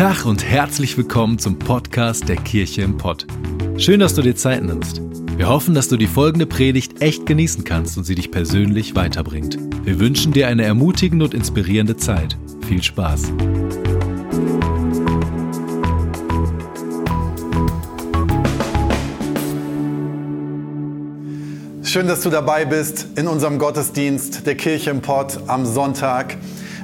Tag und herzlich willkommen zum Podcast der Kirche im Pott. Schön, dass du dir Zeit nimmst. Wir hoffen, dass du die folgende Predigt echt genießen kannst und sie dich persönlich weiterbringt. Wir wünschen dir eine ermutigende und inspirierende Zeit. Viel Spaß. Schön, dass du dabei bist in unserem Gottesdienst der Kirche im Pott am Sonntag.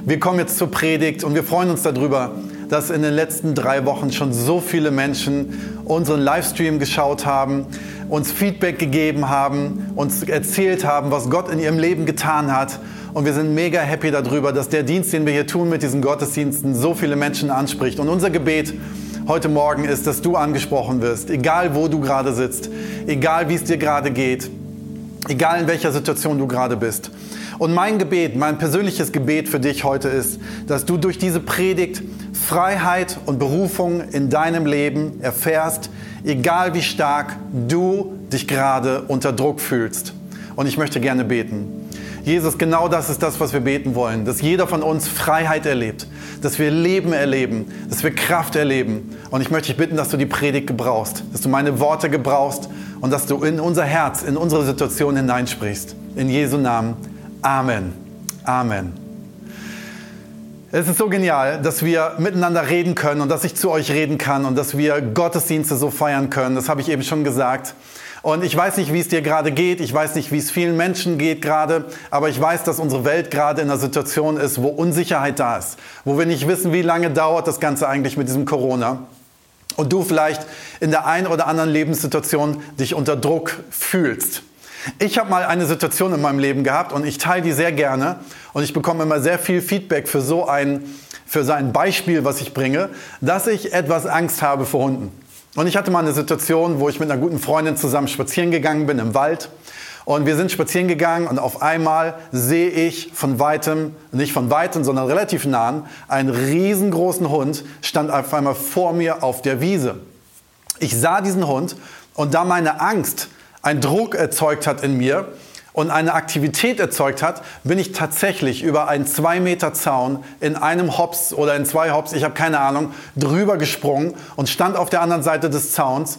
Wir kommen jetzt zur Predigt und wir freuen uns darüber, dass in den letzten drei Wochen schon so viele Menschen unseren Livestream geschaut haben, uns Feedback gegeben haben, uns erzählt haben, was Gott in ihrem Leben getan hat. Und wir sind mega happy darüber, dass der Dienst, den wir hier tun mit diesen Gottesdiensten, so viele Menschen anspricht. Und unser Gebet heute Morgen ist, dass du angesprochen wirst, egal wo du gerade sitzt, egal wie es dir gerade geht, egal in welcher Situation du gerade bist. Und mein Gebet, mein persönliches Gebet für dich heute ist, dass du durch diese Predigt Freiheit und Berufung in deinem Leben erfährst, egal wie stark du dich gerade unter Druck fühlst. Und ich möchte gerne beten. Jesus, genau das ist das, was wir beten wollen, dass jeder von uns Freiheit erlebt, dass wir Leben erleben, dass wir Kraft erleben. Und ich möchte dich bitten, dass du die Predigt gebrauchst, dass du meine Worte gebrauchst und dass du in unser Herz, in unsere Situation hineinsprichst. In Jesu Namen. Amen. Amen. Es ist so genial, dass wir miteinander reden können und dass ich zu euch reden kann und dass wir Gottesdienste so feiern können. Das habe ich eben schon gesagt. Und ich weiß nicht, wie es dir gerade geht. Ich weiß nicht, wie es vielen Menschen geht gerade. Aber ich weiß, dass unsere Welt gerade in einer Situation ist, wo Unsicherheit da ist. Wo wir nicht wissen, wie lange dauert das Ganze eigentlich mit diesem Corona. Und du vielleicht in der einen oder anderen Lebenssituation dich unter Druck fühlst. Ich habe mal eine Situation in meinem Leben gehabt und ich teile die sehr gerne und ich bekomme immer sehr viel Feedback für so ein, für so ein Beispiel, was ich bringe, dass ich etwas Angst habe vor Hunden. Und ich hatte mal eine Situation, wo ich mit einer guten Freundin zusammen spazieren gegangen bin im Wald. Und wir sind spazieren gegangen und auf einmal sehe ich von weitem, nicht von weitem, sondern relativ nahen, einen riesengroßen Hund stand auf einmal vor mir auf der Wiese. Ich sah diesen Hund und da meine Angst einen Druck erzeugt hat in mir und eine Aktivität erzeugt hat, bin ich tatsächlich über einen zwei Meter Zaun in einem Hops oder in zwei Hops, ich habe keine Ahnung, drüber gesprungen und stand auf der anderen Seite des Zauns.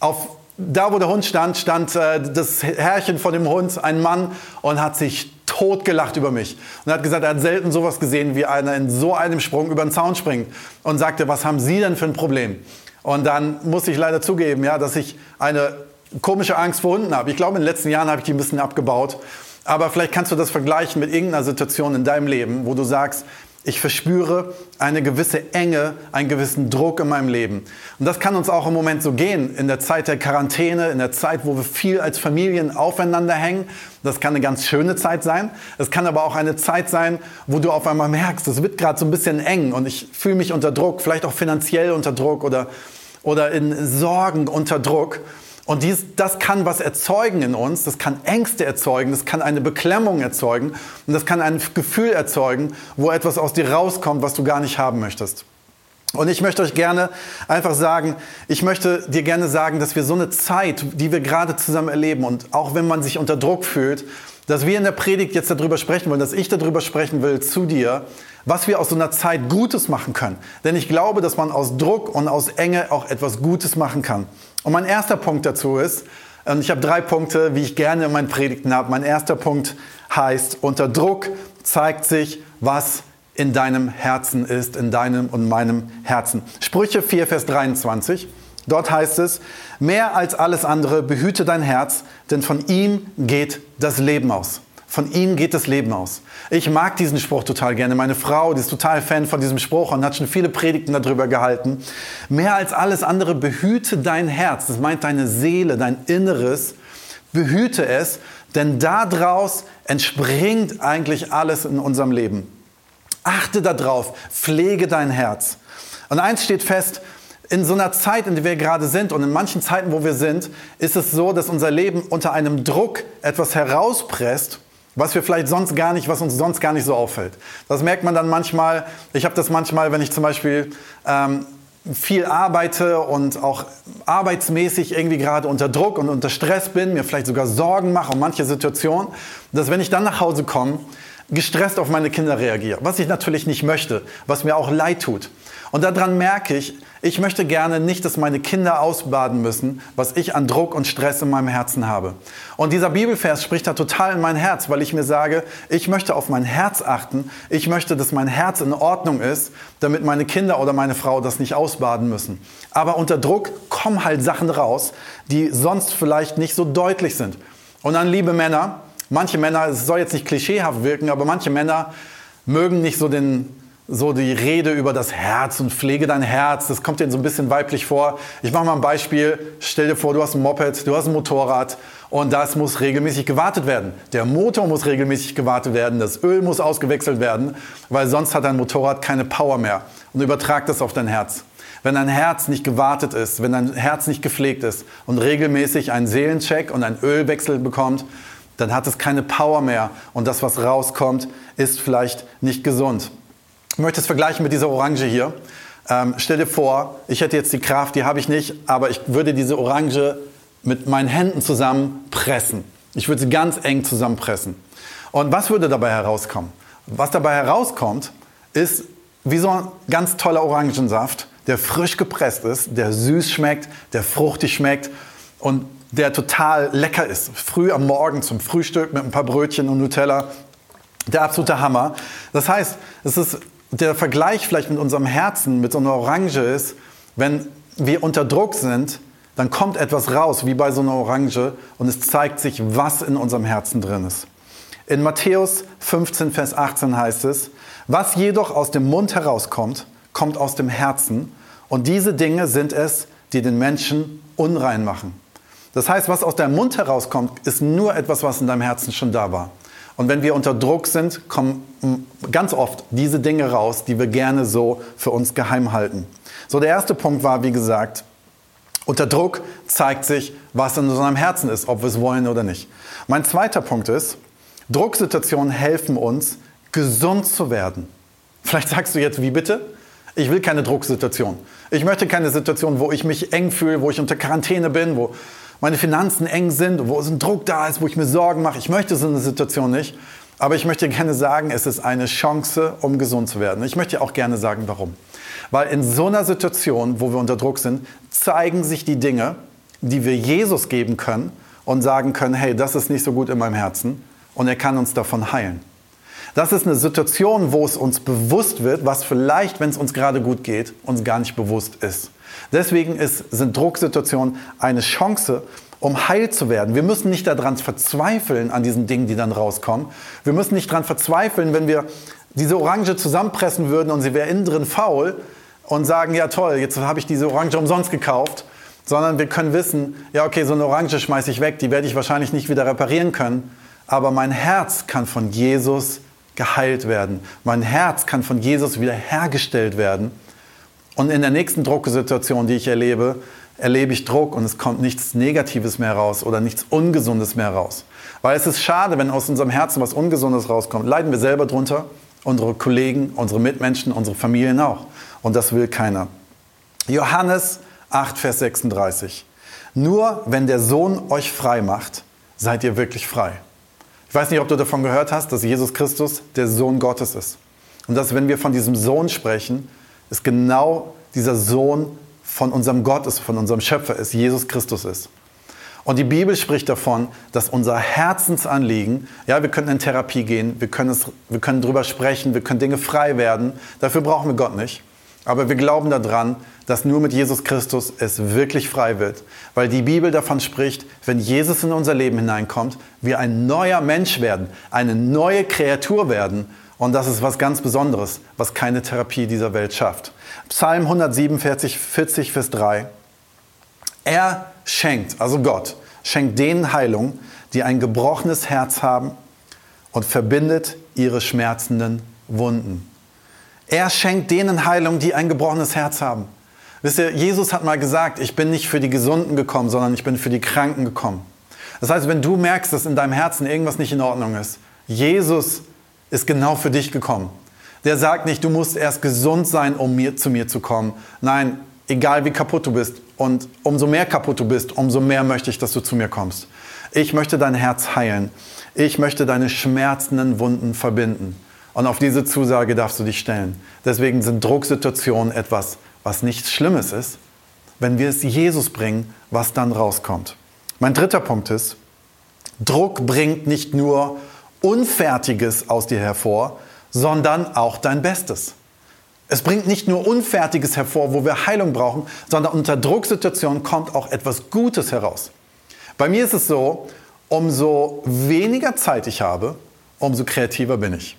Auf, da, wo der Hund stand, stand äh, das Herrchen von dem Hund, ein Mann, und hat sich totgelacht über mich. Und hat gesagt, er hat selten sowas gesehen, wie einer in so einem Sprung über den Zaun springt. Und sagte, was haben Sie denn für ein Problem? Und dann muss ich leider zugeben, ja, dass ich eine komische Angst vor Hunden habe. Ich glaube, in den letzten Jahren habe ich die ein bisschen abgebaut. Aber vielleicht kannst du das vergleichen mit irgendeiner Situation in deinem Leben, wo du sagst, ich verspüre eine gewisse Enge, einen gewissen Druck in meinem Leben. Und das kann uns auch im Moment so gehen, in der Zeit der Quarantäne, in der Zeit, wo wir viel als Familien aufeinander hängen. Das kann eine ganz schöne Zeit sein. Es kann aber auch eine Zeit sein, wo du auf einmal merkst, es wird gerade so ein bisschen eng und ich fühle mich unter Druck, vielleicht auch finanziell unter Druck oder, oder in Sorgen unter Druck. Und dies, das kann was erzeugen in uns, das kann Ängste erzeugen, das kann eine Beklemmung erzeugen und das kann ein Gefühl erzeugen, wo etwas aus dir rauskommt, was du gar nicht haben möchtest. Und ich möchte euch gerne einfach sagen, ich möchte dir gerne sagen, dass wir so eine Zeit, die wir gerade zusammen erleben und auch wenn man sich unter Druck fühlt, dass wir in der Predigt jetzt darüber sprechen wollen, dass ich darüber sprechen will zu dir, was wir aus so einer Zeit Gutes machen können. Denn ich glaube, dass man aus Druck und aus Enge auch etwas Gutes machen kann. Und mein erster Punkt dazu ist, und ich habe drei Punkte, wie ich gerne in meinen Predigten habe. Mein erster Punkt heißt, unter Druck zeigt sich, was in deinem Herzen ist, in deinem und meinem Herzen. Sprüche 4, Vers 23. Dort heißt es, mehr als alles andere behüte dein Herz, denn von ihm geht das Leben aus. Von ihm geht das Leben aus. Ich mag diesen Spruch total gerne. Meine Frau, die ist total Fan von diesem Spruch und hat schon viele Predigten darüber gehalten. Mehr als alles andere behüte dein Herz. Das meint deine Seele, dein Inneres. Behüte es, denn daraus entspringt eigentlich alles in unserem Leben. Achte darauf, pflege dein Herz. Und eins steht fest, in so einer Zeit, in der wir gerade sind und in manchen Zeiten, wo wir sind, ist es so, dass unser Leben unter einem Druck etwas herauspresst, was wir vielleicht sonst gar nicht, was uns sonst gar nicht so auffällt. Das merkt man dann manchmal. Ich habe das manchmal, wenn ich zum Beispiel ähm, viel arbeite und auch arbeitsmäßig irgendwie gerade unter Druck und unter Stress bin, mir vielleicht sogar Sorgen mache um manche Situationen, dass wenn ich dann nach Hause komme, gestresst auf meine Kinder reagiere, was ich natürlich nicht möchte, was mir auch leid tut. Und daran merke ich, ich möchte gerne nicht, dass meine Kinder ausbaden müssen, was ich an Druck und Stress in meinem Herzen habe. Und dieser Bibelvers spricht da total in mein Herz, weil ich mir sage, ich möchte auf mein Herz achten. Ich möchte, dass mein Herz in Ordnung ist, damit meine Kinder oder meine Frau das nicht ausbaden müssen. Aber unter Druck kommen halt Sachen raus, die sonst vielleicht nicht so deutlich sind. Und dann, liebe Männer, manche Männer, es soll jetzt nicht klischeehaft wirken, aber manche Männer mögen nicht so den so die Rede über das Herz und pflege dein Herz. Das kommt denen so ein bisschen weiblich vor. Ich mache mal ein Beispiel. Stell dir vor, du hast ein Moped, du hast ein Motorrad und das muss regelmäßig gewartet werden. Der Motor muss regelmäßig gewartet werden, das Öl muss ausgewechselt werden, weil sonst hat dein Motorrad keine Power mehr. Und übertrag das auf dein Herz. Wenn dein Herz nicht gewartet ist, wenn dein Herz nicht gepflegt ist und regelmäßig einen Seelencheck und einen Ölwechsel bekommt, dann hat es keine Power mehr und das, was rauskommt, ist vielleicht nicht gesund. Möchte es vergleichen mit dieser Orange hier. Ähm, stell dir vor, ich hätte jetzt die Kraft, die habe ich nicht, aber ich würde diese Orange mit meinen Händen zusammen pressen. Ich würde sie ganz eng zusammenpressen. Und was würde dabei herauskommen? Was dabei herauskommt, ist wie so ein ganz toller Orangensaft, der frisch gepresst ist, der süß schmeckt, der fruchtig schmeckt und der total lecker ist. Früh am Morgen zum Frühstück mit ein paar Brötchen und Nutella. Der absolute Hammer. Das heißt, es ist der Vergleich vielleicht mit unserem Herzen, mit so einer Orange ist, wenn wir unter Druck sind, dann kommt etwas raus, wie bei so einer Orange, und es zeigt sich, was in unserem Herzen drin ist. In Matthäus 15, Vers 18 heißt es, was jedoch aus dem Mund herauskommt, kommt aus dem Herzen, und diese Dinge sind es, die den Menschen unrein machen. Das heißt, was aus deinem Mund herauskommt, ist nur etwas, was in deinem Herzen schon da war. Und wenn wir unter Druck sind, kommen ganz oft diese Dinge raus, die wir gerne so für uns geheim halten. So, der erste Punkt war, wie gesagt, unter Druck zeigt sich, was in unserem Herzen ist, ob wir es wollen oder nicht. Mein zweiter Punkt ist, Drucksituationen helfen uns, gesund zu werden. Vielleicht sagst du jetzt, wie bitte? Ich will keine Drucksituation. Ich möchte keine Situation, wo ich mich eng fühle, wo ich unter Quarantäne bin, wo meine Finanzen eng sind, wo es ein Druck da ist, wo ich mir Sorgen mache. Ich möchte so eine Situation nicht. Aber ich möchte gerne sagen, es ist eine Chance, um gesund zu werden. Ich möchte auch gerne sagen, warum. Weil in so einer Situation, wo wir unter Druck sind, zeigen sich die Dinge, die wir Jesus geben können und sagen können, hey, das ist nicht so gut in meinem Herzen und er kann uns davon heilen. Das ist eine Situation, wo es uns bewusst wird, was vielleicht, wenn es uns gerade gut geht, uns gar nicht bewusst ist. Deswegen ist, sind Drucksituationen eine Chance, um heil zu werden. Wir müssen nicht daran verzweifeln, an diesen Dingen, die dann rauskommen. Wir müssen nicht daran verzweifeln, wenn wir diese Orange zusammenpressen würden und sie wäre innen drin faul und sagen, ja toll, jetzt habe ich diese Orange umsonst gekauft. Sondern wir können wissen, ja okay, so eine Orange schmeiße ich weg, die werde ich wahrscheinlich nicht wieder reparieren können. Aber mein Herz kann von Jesus geheilt werden. Mein Herz kann von Jesus wiederhergestellt werden. Und in der nächsten Drucksituation, die ich erlebe, erlebe ich Druck und es kommt nichts Negatives mehr raus oder nichts Ungesundes mehr raus. Weil es ist schade, wenn aus unserem Herzen was Ungesundes rauskommt. Leiden wir selber drunter, unsere Kollegen, unsere Mitmenschen, unsere Familien auch. Und das will keiner. Johannes 8, Vers 36. Nur wenn der Sohn euch frei macht, seid ihr wirklich frei. Ich weiß nicht, ob du davon gehört hast, dass Jesus Christus der Sohn Gottes ist. Und dass, wenn wir von diesem Sohn sprechen, es genau dieser Sohn von unserem Gott ist, von unserem Schöpfer ist, Jesus Christus ist. Und die Bibel spricht davon, dass unser Herzensanliegen, ja, wir können in Therapie gehen, wir können, es, wir können drüber sprechen, wir können Dinge frei werden, dafür brauchen wir Gott nicht. Aber wir glauben daran, dass nur mit Jesus Christus es wirklich frei wird. Weil die Bibel davon spricht, wenn Jesus in unser Leben hineinkommt, wir ein neuer Mensch werden, eine neue Kreatur werden und das ist was ganz Besonderes, was keine Therapie dieser Welt schafft. Psalm 147, 40, Vers 3. Er schenkt, also Gott, schenkt denen Heilung, die ein gebrochenes Herz haben und verbindet ihre schmerzenden Wunden. Er schenkt denen Heilung, die ein gebrochenes Herz haben. Wisst ihr, Jesus hat mal gesagt, ich bin nicht für die Gesunden gekommen, sondern ich bin für die Kranken gekommen. Das heißt, wenn du merkst, dass in deinem Herzen irgendwas nicht in Ordnung ist, Jesus ist genau für dich gekommen. Der sagt nicht, du musst erst gesund sein, um mir, zu mir zu kommen. Nein, egal wie kaputt du bist. Und umso mehr kaputt du bist, umso mehr möchte ich, dass du zu mir kommst. Ich möchte dein Herz heilen. Ich möchte deine schmerzenden Wunden verbinden. Und auf diese Zusage darfst du dich stellen. Deswegen sind Drucksituationen etwas, was nichts Schlimmes ist. Wenn wir es Jesus bringen, was dann rauskommt. Mein dritter Punkt ist, Druck bringt nicht nur Unfertiges aus dir hervor, sondern auch dein Bestes. Es bringt nicht nur Unfertiges hervor, wo wir Heilung brauchen, sondern unter Drucksituationen kommt auch etwas Gutes heraus. Bei mir ist es so, umso weniger Zeit ich habe, umso kreativer bin ich.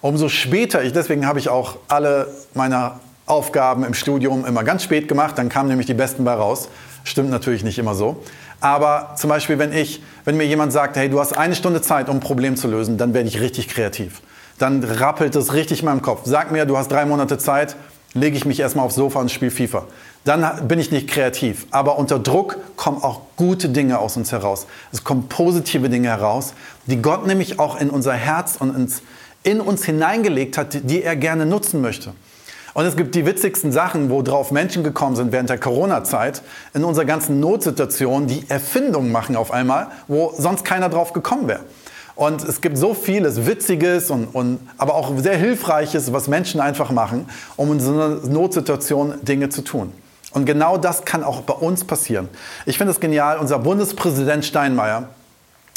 Umso später ich, deswegen habe ich auch alle meine Aufgaben im Studium immer ganz spät gemacht, dann kamen nämlich die besten bei raus. Stimmt natürlich nicht immer so. Aber zum Beispiel, wenn ich, wenn mir jemand sagt, hey, du hast eine Stunde Zeit, um ein Problem zu lösen, dann werde ich richtig kreativ dann rappelt es richtig in meinem Kopf. Sag mir, du hast drei Monate Zeit, lege ich mich erstmal aufs Sofa und spiele FIFA. Dann bin ich nicht kreativ. Aber unter Druck kommen auch gute Dinge aus uns heraus. Es kommen positive Dinge heraus, die Gott nämlich auch in unser Herz und ins, in uns hineingelegt hat, die er gerne nutzen möchte. Und es gibt die witzigsten Sachen, worauf Menschen gekommen sind während der Corona-Zeit, in unserer ganzen Notsituation, die Erfindungen machen auf einmal, wo sonst keiner drauf gekommen wäre. Und es gibt so vieles Witziges und, und aber auch sehr Hilfreiches, was Menschen einfach machen, um in so einer Notsituation Dinge zu tun. Und genau das kann auch bei uns passieren. Ich finde es genial, unser Bundespräsident Steinmeier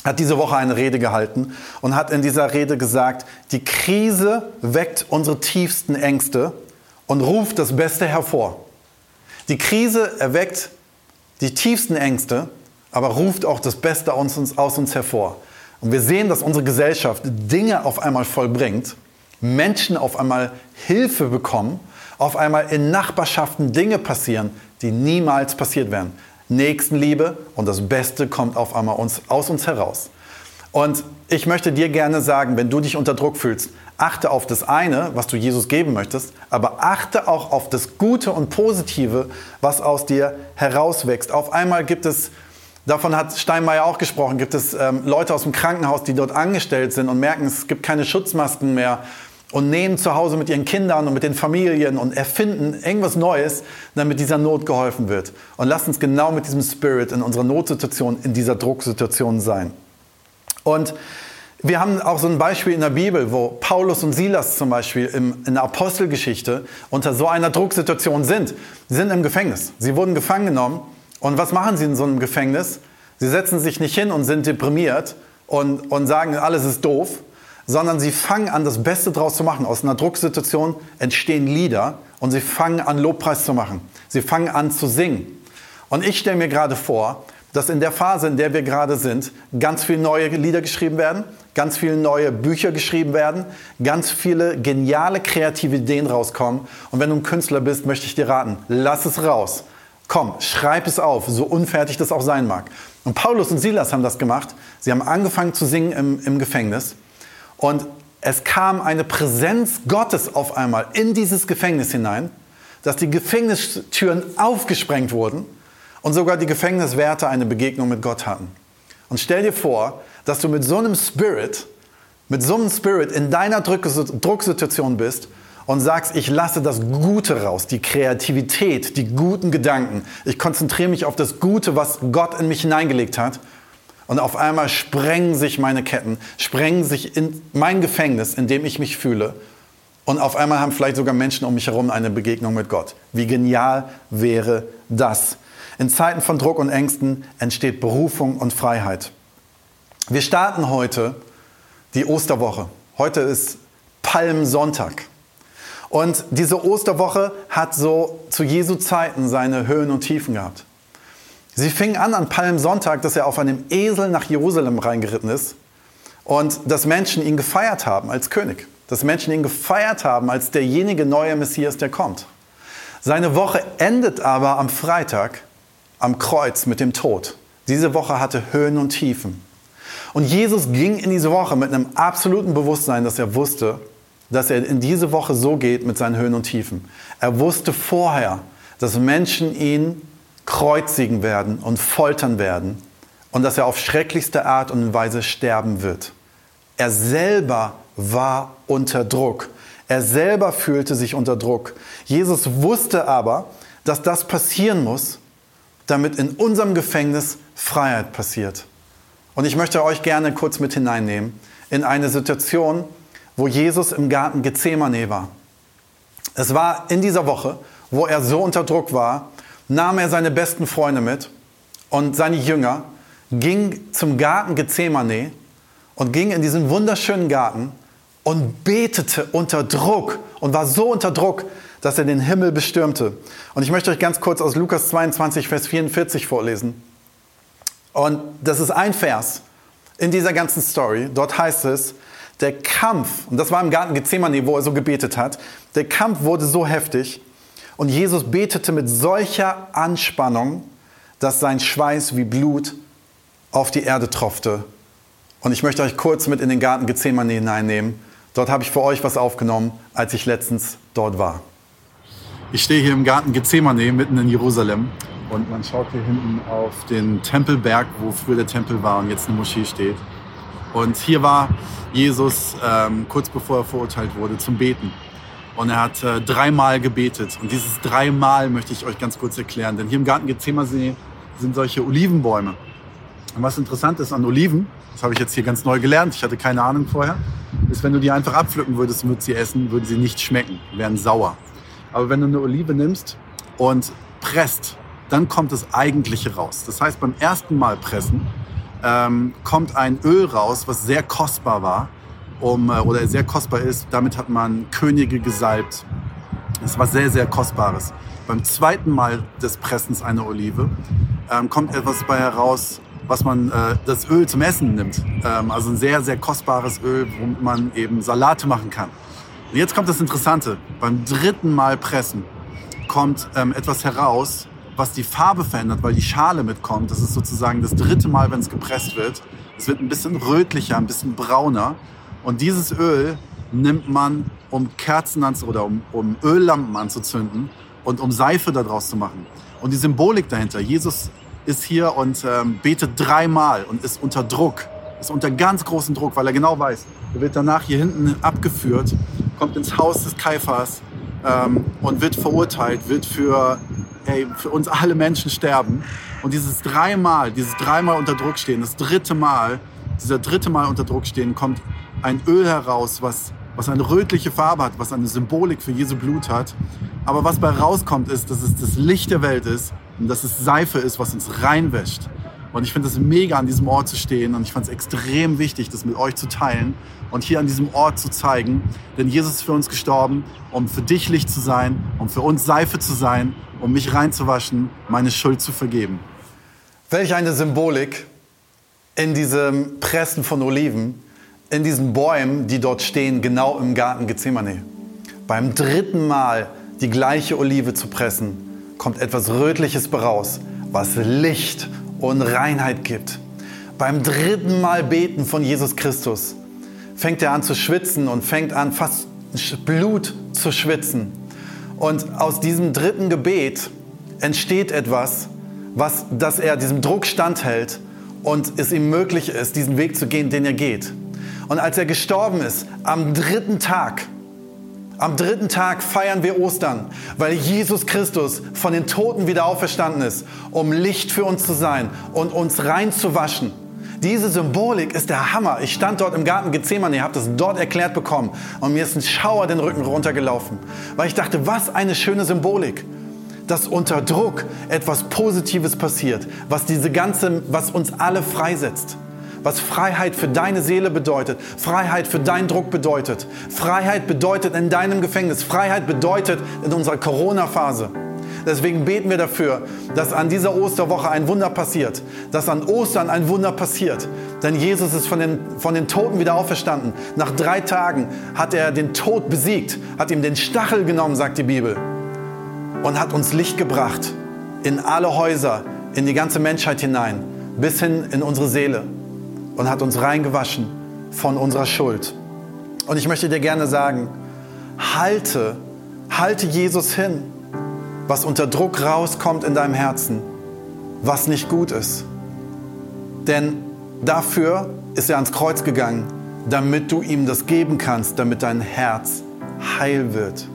hat diese Woche eine Rede gehalten und hat in dieser Rede gesagt, die Krise weckt unsere tiefsten Ängste und ruft das Beste hervor. Die Krise erweckt die tiefsten Ängste, aber ruft auch das Beste aus uns, aus uns hervor. Und wir sehen, dass unsere Gesellschaft Dinge auf einmal vollbringt, Menschen auf einmal Hilfe bekommen, auf einmal in Nachbarschaften Dinge passieren, die niemals passiert wären. Nächstenliebe und das Beste kommt auf einmal uns, aus uns heraus. Und ich möchte dir gerne sagen, wenn du dich unter Druck fühlst, achte auf das eine, was du Jesus geben möchtest, aber achte auch auf das Gute und Positive, was aus dir herauswächst. Auf einmal gibt es Davon hat Steinmeier auch gesprochen. Gibt es ähm, Leute aus dem Krankenhaus, die dort angestellt sind und merken, es gibt keine Schutzmasken mehr und nehmen zu Hause mit ihren Kindern und mit den Familien und erfinden irgendwas Neues, damit dieser Not geholfen wird. Und lasst uns genau mit diesem Spirit in unserer Notsituation, in dieser Drucksituation sein. Und wir haben auch so ein Beispiel in der Bibel, wo Paulus und Silas zum Beispiel im, in der Apostelgeschichte unter so einer Drucksituation sind. Sie sind im Gefängnis. Sie wurden gefangen genommen und was machen sie in so einem Gefängnis? Sie setzen sich nicht hin und sind deprimiert und, und sagen, alles ist doof, sondern sie fangen an, das Beste draus zu machen. Aus einer Drucksituation entstehen Lieder und sie fangen an, Lobpreis zu machen. Sie fangen an zu singen. Und ich stelle mir gerade vor, dass in der Phase, in der wir gerade sind, ganz viele neue Lieder geschrieben werden, ganz viele neue Bücher geschrieben werden, ganz viele geniale kreative Ideen rauskommen. Und wenn du ein Künstler bist, möchte ich dir raten, lass es raus. Komm, schreib es auf, so unfertig das auch sein mag. Und Paulus und Silas haben das gemacht. Sie haben angefangen zu singen im, im Gefängnis. Und es kam eine Präsenz Gottes auf einmal in dieses Gefängnis hinein, dass die Gefängnistüren aufgesprengt wurden und sogar die Gefängniswärter eine Begegnung mit Gott hatten. Und stell dir vor, dass du mit so einem Spirit, mit so einem Spirit in deiner Drucksituation bist und sagst, ich lasse das Gute raus, die Kreativität, die guten Gedanken. Ich konzentriere mich auf das Gute, was Gott in mich hineingelegt hat. Und auf einmal sprengen sich meine Ketten, sprengen sich in mein Gefängnis, in dem ich mich fühle. Und auf einmal haben vielleicht sogar Menschen um mich herum eine Begegnung mit Gott. Wie genial wäre das? In Zeiten von Druck und Ängsten entsteht Berufung und Freiheit. Wir starten heute die Osterwoche. Heute ist Palmsonntag. Und diese Osterwoche hat so zu Jesu Zeiten seine Höhen und Tiefen gehabt. Sie fing an an Palmsonntag, dass er auf einem Esel nach Jerusalem reingeritten ist und dass Menschen ihn gefeiert haben als König. Dass Menschen ihn gefeiert haben als derjenige neue Messias, der kommt. Seine Woche endet aber am Freitag am Kreuz mit dem Tod. Diese Woche hatte Höhen und Tiefen. Und Jesus ging in diese Woche mit einem absoluten Bewusstsein, dass er wusste, dass er in diese Woche so geht mit seinen Höhen und Tiefen. Er wusste vorher, dass Menschen ihn kreuzigen werden und foltern werden und dass er auf schrecklichste Art und Weise sterben wird. Er selber war unter Druck. Er selber fühlte sich unter Druck. Jesus wusste aber, dass das passieren muss, damit in unserem Gefängnis Freiheit passiert. Und ich möchte euch gerne kurz mit hineinnehmen in eine Situation, wo Jesus im Garten Gethsemane war. Es war in dieser Woche, wo er so unter Druck war, nahm er seine besten Freunde mit und seine Jünger, ging zum Garten Gethsemane und ging in diesen wunderschönen Garten und betete unter Druck und war so unter Druck, dass er den Himmel bestürmte. Und ich möchte euch ganz kurz aus Lukas 22, Vers 44 vorlesen. Und das ist ein Vers in dieser ganzen Story. Dort heißt es, der Kampf, und das war im Garten Gethsemane, wo er so gebetet hat, der Kampf wurde so heftig und Jesus betete mit solcher Anspannung, dass sein Schweiß wie Blut auf die Erde tropfte. Und ich möchte euch kurz mit in den Garten Gethsemane hineinnehmen. Dort habe ich für euch was aufgenommen, als ich letztens dort war. Ich stehe hier im Garten Gethsemane mitten in Jerusalem und man schaut hier hinten auf den Tempelberg, wo früher der Tempel war und jetzt eine Moschee steht. Und hier war Jesus ähm, kurz bevor er verurteilt wurde zum Beten. Und er hat äh, dreimal gebetet. Und dieses dreimal möchte ich euch ganz kurz erklären. Denn hier im Garten Gethsemane sind solche Olivenbäume. Und was interessant ist an Oliven, das habe ich jetzt hier ganz neu gelernt, ich hatte keine Ahnung vorher, ist, wenn du die einfach abpflücken würdest und würdest sie essen, würden sie nicht schmecken, wären sauer. Aber wenn du eine Olive nimmst und presst, dann kommt das Eigentliche raus. Das heißt, beim ersten Mal pressen ähm, kommt ein Öl raus, was sehr kostbar war um, äh, oder sehr kostbar ist. Damit hat man Könige gesalbt. Das war sehr, sehr kostbares. Beim zweiten Mal des Pressens einer Olive ähm, kommt etwas bei heraus, was man äh, das Öl zum Essen nimmt. Ähm, also ein sehr, sehr kostbares Öl, womit man eben Salate machen kann. Und jetzt kommt das Interessante. Beim dritten Mal pressen kommt ähm, etwas heraus, was die Farbe verändert, weil die Schale mitkommt. Das ist sozusagen das dritte Mal, wenn es gepresst wird. Es wird ein bisschen rötlicher, ein bisschen brauner. Und dieses Öl nimmt man, um Kerzen oder um, um Öllampen anzuzünden und um Seife daraus zu machen. Und die Symbolik dahinter, Jesus ist hier und ähm, betet dreimal und ist unter Druck, ist unter ganz großem Druck, weil er genau weiß, er wird danach hier hinten abgeführt, kommt ins Haus des Kaifers ähm, und wird verurteilt, wird für, ey, für uns alle Menschen sterben. Und dieses dreimal, dieses dreimal unter Druck stehen, das dritte Mal, dieser dritte Mal unter Druck stehen, kommt ein Öl heraus, was, was eine rötliche Farbe hat, was eine Symbolik für Jesu Blut hat. Aber was bei rauskommt, ist, dass es das Licht der Welt ist und dass es Seife ist, was uns reinwäscht. Und ich finde es mega, an diesem Ort zu stehen. Und ich fand es extrem wichtig, das mit euch zu teilen und hier an diesem Ort zu zeigen. Denn Jesus ist für uns gestorben, um für dich Licht zu sein, um für uns Seife zu sein, um mich reinzuwaschen, meine Schuld zu vergeben. Welch eine Symbolik in diesem Pressen von Oliven in diesen Bäumen, die dort stehen, genau im Garten Gethsemane. Beim dritten Mal die gleiche Olive zu pressen, kommt etwas Rötliches heraus, was Licht und Reinheit gibt. Beim dritten Mal beten von Jesus Christus fängt er an zu schwitzen und fängt an fast Blut zu schwitzen. Und aus diesem dritten Gebet entsteht etwas, was, dass er diesem Druck standhält und es ihm möglich ist, diesen Weg zu gehen, den er geht. Und als er gestorben ist, am dritten Tag, am dritten Tag feiern wir Ostern, weil Jesus Christus von den Toten wieder auferstanden ist, um Licht für uns zu sein und uns reinzuwaschen. Diese Symbolik ist der Hammer. Ich stand dort im Garten Gethsemane, habe das dort erklärt bekommen und mir ist ein Schauer den Rücken runtergelaufen, weil ich dachte, was eine schöne Symbolik, dass unter Druck etwas Positives passiert, was diese ganze, was uns alle freisetzt was Freiheit für deine Seele bedeutet, Freiheit für deinen Druck bedeutet. Freiheit bedeutet in deinem Gefängnis, Freiheit bedeutet in unserer Corona-Phase. Deswegen beten wir dafür, dass an dieser Osterwoche ein Wunder passiert, dass an Ostern ein Wunder passiert. Denn Jesus ist von den, von den Toten wieder auferstanden. Nach drei Tagen hat er den Tod besiegt, hat ihm den Stachel genommen, sagt die Bibel, und hat uns Licht gebracht in alle Häuser, in die ganze Menschheit hinein, bis hin in unsere Seele und hat uns reingewaschen von unserer Schuld. Und ich möchte dir gerne sagen, halte, halte Jesus hin, was unter Druck rauskommt in deinem Herzen, was nicht gut ist. Denn dafür ist er ans Kreuz gegangen, damit du ihm das geben kannst, damit dein Herz heil wird.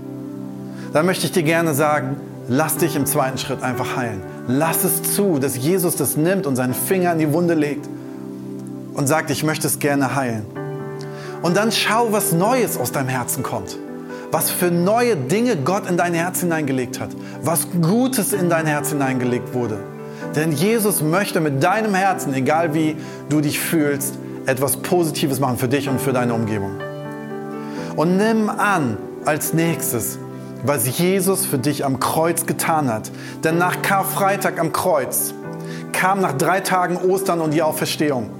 Dann möchte ich dir gerne sagen, lass dich im zweiten Schritt einfach heilen. Lass es zu, dass Jesus das nimmt und seinen Finger in die Wunde legt und sagt, ich möchte es gerne heilen. Und dann schau, was Neues aus deinem Herzen kommt. Was für neue Dinge Gott in dein Herz hineingelegt hat. Was Gutes in dein Herz hineingelegt wurde. Denn Jesus möchte mit deinem Herzen, egal wie du dich fühlst, etwas Positives machen für dich und für deine Umgebung. Und nimm an als nächstes, was Jesus für dich am Kreuz getan hat. Denn nach Karfreitag am Kreuz kam nach drei Tagen Ostern und die Auferstehung.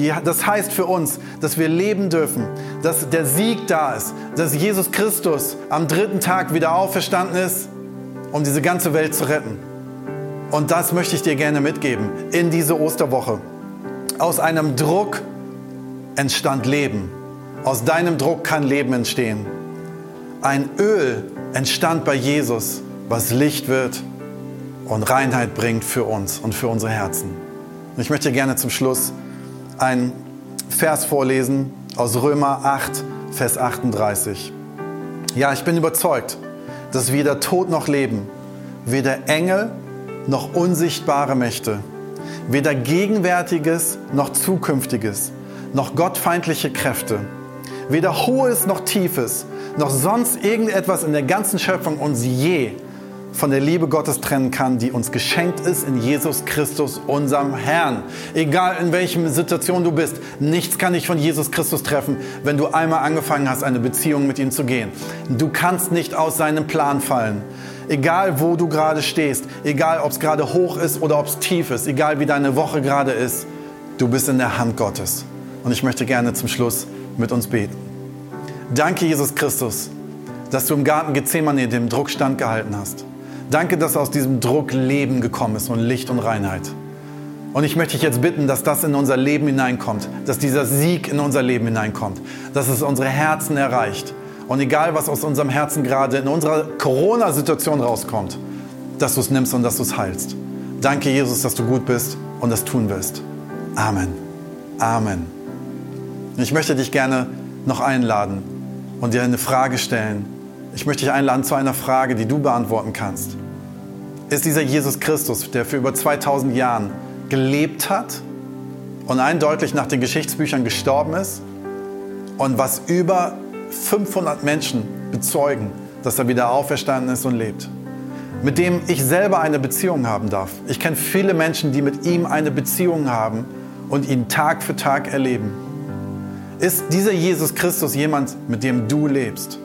Die, das heißt für uns, dass wir leben dürfen, dass der Sieg da ist, dass Jesus Christus am dritten Tag wieder auferstanden ist, um diese ganze Welt zu retten. Und das möchte ich dir gerne mitgeben in diese Osterwoche. Aus einem Druck entstand Leben. Aus deinem Druck kann Leben entstehen. Ein Öl entstand bei Jesus, was Licht wird und Reinheit bringt für uns und für unsere Herzen. Und ich möchte gerne zum Schluss einen Vers vorlesen aus Römer 8, Vers 38. Ja, ich bin überzeugt, dass weder Tod noch Leben, weder Engel noch unsichtbare Mächte, weder Gegenwärtiges noch Zukünftiges, noch gottfeindliche Kräfte, weder Hohes noch Tiefes, noch sonst irgendetwas in der ganzen Schöpfung uns je von der Liebe Gottes trennen kann, die uns geschenkt ist in Jesus Christus, unserem Herrn. Egal in welcher Situation du bist, nichts kann dich von Jesus Christus treffen, wenn du einmal angefangen hast, eine Beziehung mit ihm zu gehen. Du kannst nicht aus seinem Plan fallen. Egal wo du gerade stehst, egal ob es gerade hoch ist oder ob es tief ist, egal wie deine Woche gerade ist, du bist in der Hand Gottes. Und ich möchte gerne zum Schluss mit uns beten. Danke, Jesus Christus, dass du im Garten Gethsemane dem Druck standgehalten hast. Danke, dass aus diesem Druck Leben gekommen ist und Licht und Reinheit. Und ich möchte dich jetzt bitten, dass das in unser Leben hineinkommt, dass dieser Sieg in unser Leben hineinkommt, dass es unsere Herzen erreicht und egal, was aus unserem Herzen gerade in unserer Corona-Situation rauskommt, dass du es nimmst und dass du es heilst. Danke, Jesus, dass du gut bist und das tun wirst. Amen. Amen. Ich möchte dich gerne noch einladen und dir eine Frage stellen. Ich möchte dich einladen zu einer Frage, die du beantworten kannst. Ist dieser Jesus Christus, der für über 2000 Jahren gelebt hat und eindeutig nach den Geschichtsbüchern gestorben ist und was über 500 Menschen bezeugen, dass er wieder auferstanden ist und lebt. Mit dem ich selber eine Beziehung haben darf. Ich kenne viele Menschen, die mit ihm eine Beziehung haben und ihn Tag für Tag erleben. Ist dieser Jesus Christus jemand, mit dem du lebst?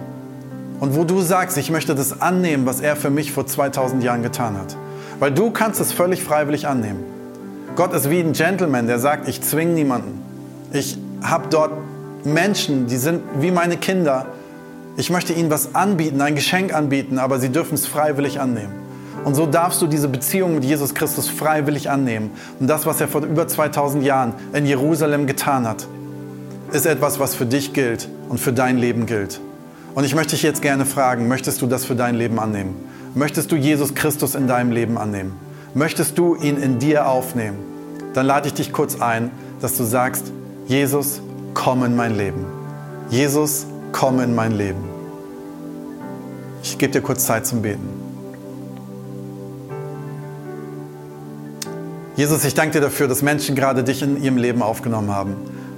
Und wo du sagst, ich möchte das annehmen, was er für mich vor 2000 Jahren getan hat. Weil du kannst es völlig freiwillig annehmen. Gott ist wie ein Gentleman, der sagt, ich zwinge niemanden. Ich habe dort Menschen, die sind wie meine Kinder. Ich möchte ihnen was anbieten, ein Geschenk anbieten, aber sie dürfen es freiwillig annehmen. Und so darfst du diese Beziehung mit Jesus Christus freiwillig annehmen. Und das, was er vor über 2000 Jahren in Jerusalem getan hat, ist etwas, was für dich gilt und für dein Leben gilt. Und ich möchte dich jetzt gerne fragen, möchtest du das für dein Leben annehmen? Möchtest du Jesus Christus in deinem Leben annehmen? Möchtest du ihn in dir aufnehmen? Dann lade ich dich kurz ein, dass du sagst, Jesus, komm in mein Leben. Jesus, komm in mein Leben. Ich gebe dir kurz Zeit zum Beten. Jesus, ich danke dir dafür, dass Menschen gerade dich in ihrem Leben aufgenommen haben.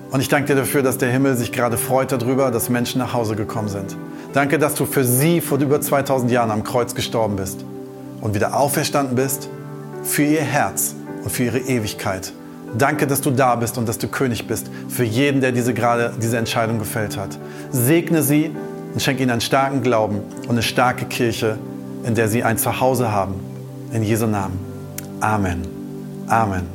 Und ich danke dir dafür, dass der Himmel sich gerade freut darüber, dass Menschen nach Hause gekommen sind. Danke, dass du für sie vor über 2000 Jahren am Kreuz gestorben bist und wieder auferstanden bist für ihr Herz und für ihre Ewigkeit. Danke, dass du da bist und dass du König bist für jeden, der diese gerade diese Entscheidung gefällt hat. Segne sie und schenke ihnen einen starken Glauben und eine starke Kirche, in der sie ein Zuhause haben. In Jesu Namen. Amen. Amen.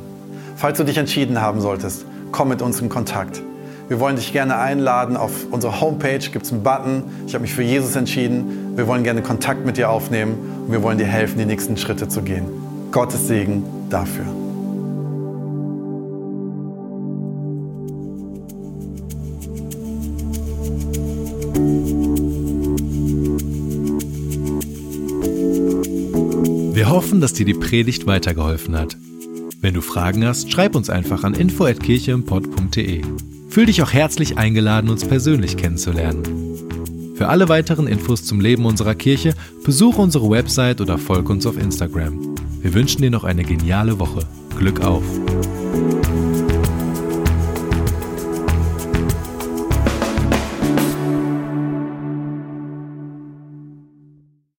Falls du dich entschieden haben solltest, komm mit uns in Kontakt. Wir wollen dich gerne einladen. Auf unserer Homepage gibt es einen Button. Ich habe mich für Jesus entschieden. Wir wollen gerne Kontakt mit dir aufnehmen und wir wollen dir helfen, die nächsten Schritte zu gehen. Gottes Segen dafür. Wir hoffen, dass dir die Predigt weitergeholfen hat. Wenn du Fragen hast, schreib uns einfach an info@kircheimpott.de. Fühl dich auch herzlich eingeladen, uns persönlich kennenzulernen. Für alle weiteren Infos zum Leben unserer Kirche besuche unsere Website oder folge uns auf Instagram. Wir wünschen dir noch eine geniale Woche. Glück auf!